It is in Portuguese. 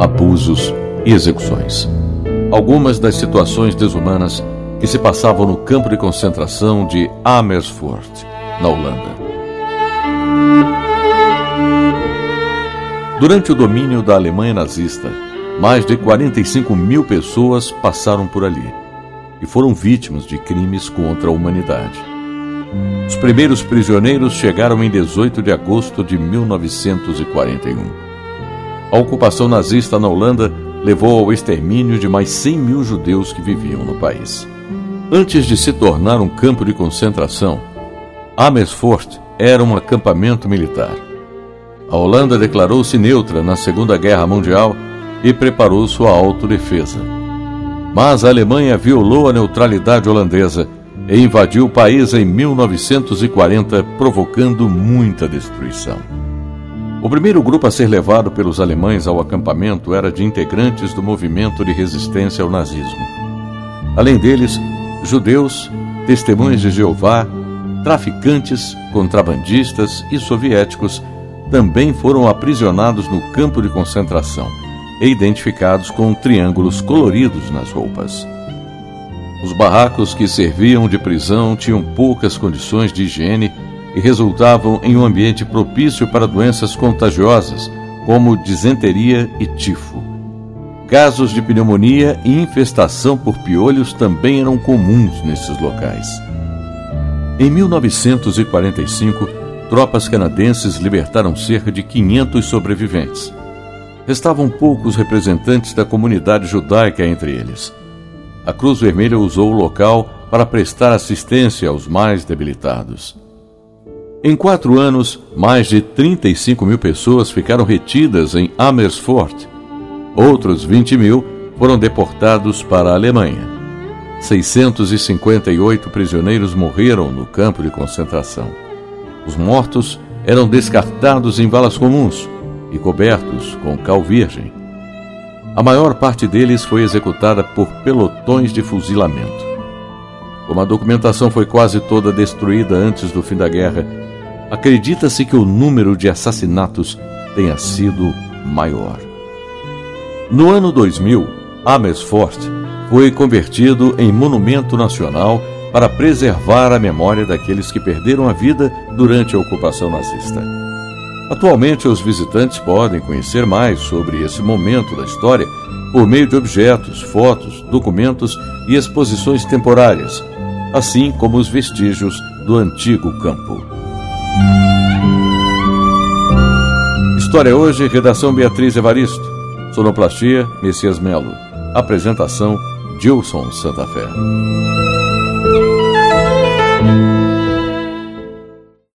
abusos e execuções. Algumas das situações desumanas que se passavam no campo de concentração de Amersfoort, na Holanda. Durante o domínio da Alemanha nazista, mais de 45 mil pessoas passaram por ali e foram vítimas de crimes contra a humanidade. Os primeiros prisioneiros chegaram em 18 de agosto de 1941. A ocupação nazista na Holanda levou ao extermínio de mais 100 mil judeus que viviam no país. Antes de se tornar um campo de concentração, Amersfoort era um acampamento militar. A Holanda declarou-se neutra na Segunda Guerra Mundial e preparou sua autodefesa. Mas a Alemanha violou a neutralidade holandesa e invadiu o país em 1940, provocando muita destruição. O primeiro grupo a ser levado pelos alemães ao acampamento era de integrantes do movimento de resistência ao nazismo. Além deles, judeus, testemunhas de Jeová, traficantes, contrabandistas e soviéticos também foram aprisionados no campo de concentração e identificados com triângulos coloridos nas roupas. Os barracos que serviam de prisão tinham poucas condições de higiene e resultavam em um ambiente propício para doenças contagiosas, como disenteria e tifo. Casos de pneumonia e infestação por piolhos também eram comuns nesses locais. Em 1945, tropas canadenses libertaram cerca de 500 sobreviventes. Restavam poucos representantes da comunidade judaica entre eles. A Cruz Vermelha usou o local para prestar assistência aos mais debilitados. Em quatro anos, mais de 35 mil pessoas ficaram retidas em Amersfoort. Outros 20 mil foram deportados para a Alemanha. 658 prisioneiros morreram no campo de concentração. Os mortos eram descartados em valas comuns e cobertos com cal virgem. A maior parte deles foi executada por pelotões de fuzilamento. Como a documentação foi quase toda destruída antes do fim da guerra, acredita-se que o número de assassinatos tenha sido maior. No ano 2000, Amersfoort foi convertido em monumento nacional para preservar a memória daqueles que perderam a vida durante a ocupação nazista. Atualmente, os visitantes podem conhecer mais sobre esse momento da história por meio de objetos, fotos, documentos e exposições temporárias, assim como os vestígios do antigo campo. História hoje, redação Beatriz Evaristo, sonoplastia Messias Melo, apresentação Gilson Santa Fé.